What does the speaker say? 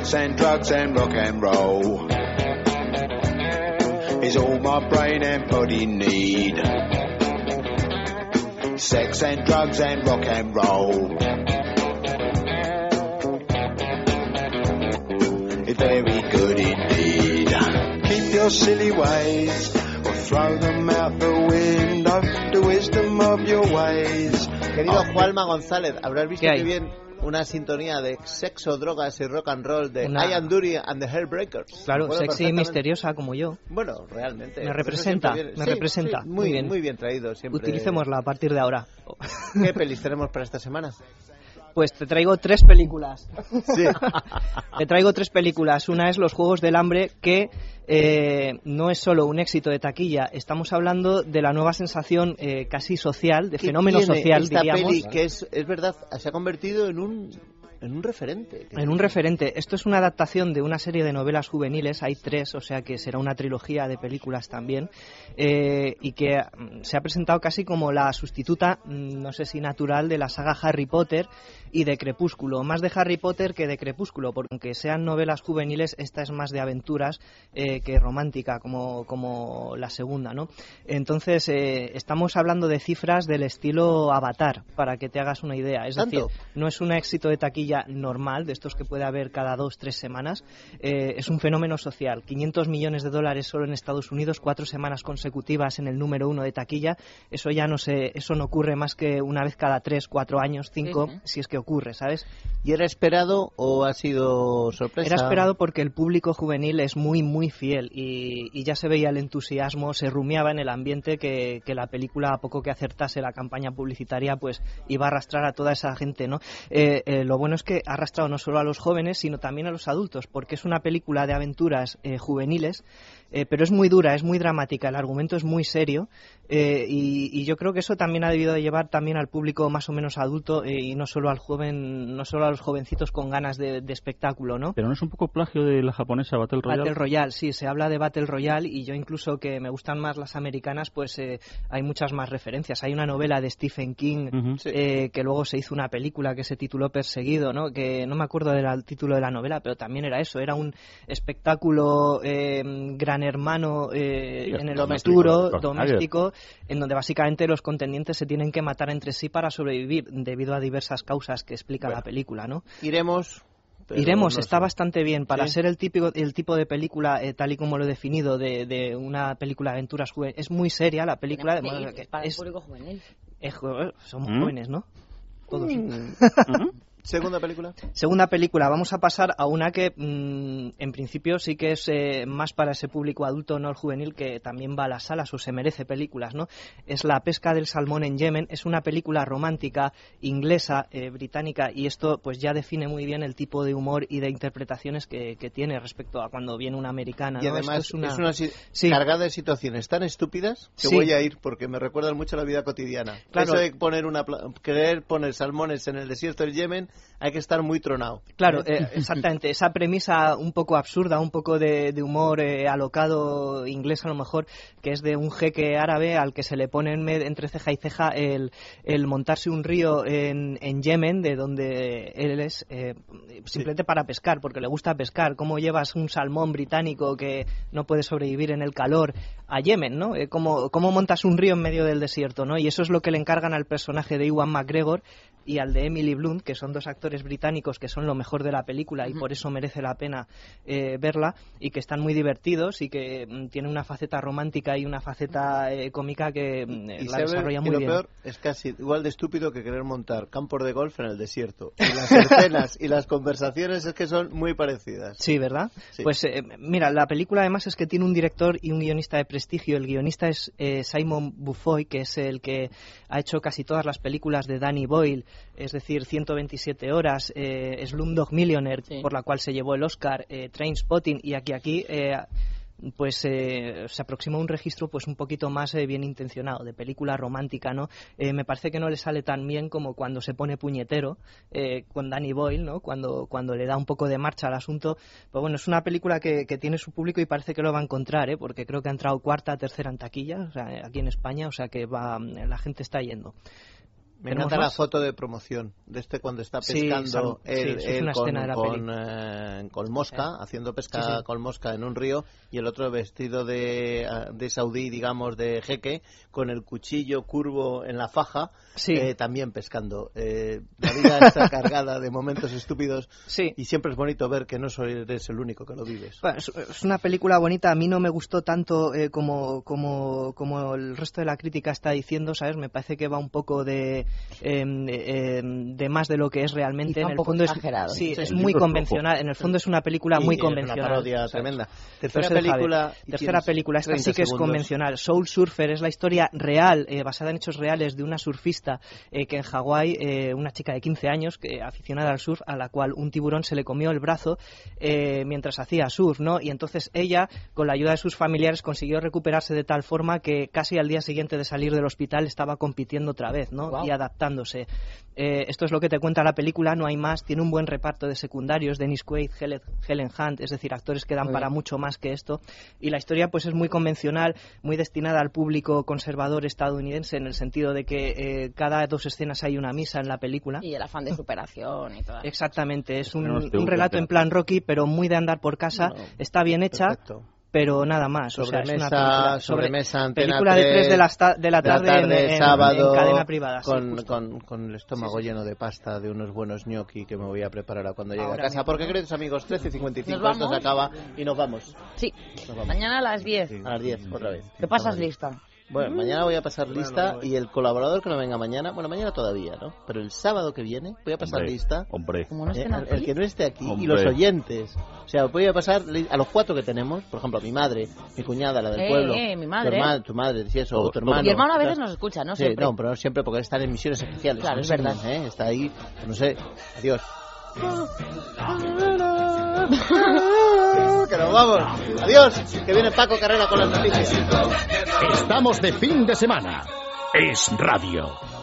Sex and drugs and rock and roll is all my brain and body need. Sex and drugs and rock and roll. It's very good indeed. Keep your silly ways or throw them out the window. The wisdom of your ways. Querido Juanma González, habrás visto ¿Qué que bien una sintonía de sexo, drogas y rock and roll de Una- Ian Dury and the Hairbreakers. Claro, sexy y misteriosa como yo. Bueno, realmente. Me representa, viene- me sí, representa. sí, Muy muy, bien. muy bien traído siempre. Utilicémosla a partir de ahora. ¿Qué pelis tenemos para esta semana? Pues te traigo tres películas. Sí. Te traigo tres películas. Una es Los Juegos del Hambre, que eh, no es solo un éxito de taquilla. Estamos hablando de la nueva sensación eh, casi social, de ¿Qué fenómeno social, esta diríamos. peli que es, es verdad, se ha convertido en un, en un referente. En un referente. Esto es una adaptación de una serie de novelas juveniles, hay tres, o sea que será una trilogía de películas también, eh, y que mm, se ha presentado casi como la sustituta, mm, no sé si natural, de la saga Harry Potter y de Crepúsculo. Más de Harry Potter que de Crepúsculo, porque aunque sean novelas juveniles, esta es más de aventuras eh, que romántica, como, como la segunda, ¿no? Entonces, eh, estamos hablando de cifras del estilo Avatar, para que te hagas una idea. Es ¿Tanto? decir, no es un éxito de taquilla normal, de estos que puede haber cada dos, tres semanas. Eh, es un fenómeno social. 500 millones de dólares solo en Estados Unidos, cuatro semanas consecutivas en el número uno de taquilla. Eso ya no se, eso no ocurre más que una vez cada tres, cuatro años, cinco, si es que ocurre, ¿sabes? ¿Y era esperado o ha sido sorpresa? Era esperado porque el público juvenil es muy, muy fiel y, y ya se veía el entusiasmo, se rumiaba en el ambiente que, que la película, a poco que acertase la campaña publicitaria, pues iba a arrastrar a toda esa gente, ¿no? Eh, eh, lo bueno es que ha arrastrado no solo a los jóvenes, sino también a los adultos, porque es una película de aventuras eh, juveniles, eh, pero es muy dura, es muy dramática, el argumento es muy serio eh, y, y yo creo que eso también ha debido de llevar también al público más o menos adulto eh, y no solo al joven, no solo a los jovencitos con ganas de, de espectáculo, ¿no? Pero no es un poco plagio de la japonesa Battle Royale. Battle Royale, sí, se habla de Battle Royale y yo incluso que me gustan más las americanas, pues eh, hay muchas más referencias. Hay una novela de Stephen King. Sí. eh, que luego se hizo una película que se tituló Perseguido, ¿no? Que no me acuerdo del título de la novela, pero también era eso, era un espectáculo eh, gran hermano eh, Sí, en el doméstico, en donde básicamente los contendientes se tienen que matar entre sí para sobrevivir debido a diversas causas que explica Bueno. la película, ¿no? Iremos. pero Iremos, no está sé. bastante bien. Para Sí. ser el, típico, el tipo de película, eh, tal y como lo he definido, de, de una película de aventuras juveniles, es muy seria la película. de es que para el público juvenil. es jo- somos ¿Mm? jóvenes, ¿no? Todos. Ujú. Segunda película. Segunda película, vamos a pasar a una que mm, en principio sí que es eh, más para ese público adulto, no el juvenil, que también va a las salas o se merece películas, ¿no? Es La pesca del salmón en Yemen, es una película romántica, inglesa, eh, británica, y esto pues ya define muy bien el tipo de humor y de interpretaciones que, que tiene respecto a cuando viene una americana, Y ¿no? además Esto es una, si- Sí. cargada de situaciones tan estúpidas que Sí. voy a ir porque me recuerdan mucho a la vida cotidiana. Claro. Eso de poner una pla- querer poner salmones en el desierto del Yemen, hay que estar muy tronado. Claro, eh, exactamente. Esa premisa un poco absurda, un poco de, de humor eh, alocado inglés a lo mejor, que es de un jeque árabe al que se le pone en entre ceja y ceja el, el montarse un río en, en Yemen, de donde él es, eh, simplemente para pescar, porque le gusta pescar. ¿Cómo llevas un salmón británico que no puede sobrevivir en el calor a Yemen, ¿no? Eh, ¿cómo, ¿Cómo montas un río en medio del desierto, ¿no? Y eso es lo que le encargan al personaje de Iwan McGregor y al de Emily Blunt, que son dos actores británicos que son lo mejor de la película y por eso merece la pena eh, verla y que están muy divertidos y que mm, tienen una faceta romántica y una faceta eh, cómica que mm, Y, la desarrolla y muy lo bien. peor es casi igual de estúpido que querer montar campos de golf en el desierto. Y las escenas y las conversaciones es que son muy parecidas. Sí, ¿verdad? Sí. Pues eh, mira, la película además es que tiene un director y un guionista de prestigio. El guionista es eh, Simon Bufoy, que es el que ha hecho casi todas las películas de Danny Boyle, es decir, 127 horas, eh, Slumdog Millionaire, Sí. por la cual se llevó el Oscar, eh, Trainspotting, y aquí aquí eh, pues eh, se aproxima a un registro pues un poquito más eh, bien intencionado de película romántica no Eh, me parece que no le sale tan bien como cuando se pone puñetero eh, con Danny Boyle no cuando cuando le da un poco de marcha al asunto. Pero bueno es una película que, que tiene su público y parece que lo va a encontrar ¿eh? porque creo que ha entrado cuarta tercera en taquilla o sea, aquí en España o sea que va la gente está yendo Me ¿Tenemos encanta la foto de promoción de este cuando está pescando sí, él, él con, con, eh, con mosca, haciendo pesca Sí, con mosca en un río y el otro vestido de, ah, de saudí, digamos, de jeque, con el cuchillo curvo en la faja, eh, también pescando. Eh, la vida está cargada de momentos estúpidos y siempre es bonito ver que no soy, eres el único que lo vives. Bueno, es, una película bonita. A mí no me gustó tanto eh, como, como, como el resto de la crítica está diciendo, ¿sabes? Me parece que va un poco de, em, de más de lo que es realmente. Quizá en un el poco fondo es, exagerado. sí, Sí. es muy convencional. En el fondo es una película muy convencional. Una parodia ¿sabes? tremenda. Pero Tercera película. Tercera película. Esta 30 sí que es convencional. Soul Surfer es la historia real, eh, basada en hechos reales, de una surfista eh, que en Hawái, eh, una chica de 15 años, que, aficionada al surf, a la cual un tiburón se le comió el brazo eh, mientras hacía surf, ¿no? Y entonces ella, con la ayuda de sus familiares, consiguió recuperarse de tal forma que casi al día siguiente de salir del hospital estaba compitiendo otra vez, ¿no? Guau. Y adaptándose. Eh, esto es lo que te cuenta la película, no hay más. Tiene un buen reparto de secundarios, Dennis Quaid, Helen, Helen Hunt, es decir, actores que dan Muy para bien. mucho más que esto. Y la historia, pues, es muy convencional, muy destinada al público conservador estadounidense, en el sentido de que eh, cada dos escenas hay una misa en la película. Y el afán de superación y todo. Exactamente, es un, relato en plan Rocky, pero muy de andar por casa. No, Está bien hecha, Perfecto. Pero nada más. o sea, es una Sobremesa, película sobre- sobremesa, Antena película de 3 de la, esta- de la de la tarde, en- tarde, en, sábado, en cadena privada. sí, con, justo. con, con el estómago lleno de pasta de unos buenos gnocchi que me voy a preparar a cuando llegue Ahora a casa. mismo. Porque queridos amigos, 13.55, ¿Nos esto se acaba y nos vamos. Sí, Nos vamos. mañana a las 10. A las 10, otra vez. ¿Qué pasas lista? Bueno, mañana voy a pasar lista y el colaborador que no venga mañana, bueno, mañana todavía, ¿no? Pero el sábado que viene voy a pasar Hombre, lista. Hombre. Como no Eh, estén el, que no esté aquí y los oyentes. O sea, voy a pasar a los cuatro que tenemos, por ejemplo, a mi madre, mi cuñada, la del Eh, pueblo. eh, mi madre. Tu hermana, tu madre, sí, eso, o tu hermano. Mi hermano a veces nos escucha, ¿no? Sí, Siempre. no, pero no siempre porque están en misiones especiales. Claro, ¿no? es verdad. ¿eh? Está ahí, no sé, adiós. que nos vamos. Adiós, que viene Paco Carrera con las noticias. Estamos de fin de semana. Es radio.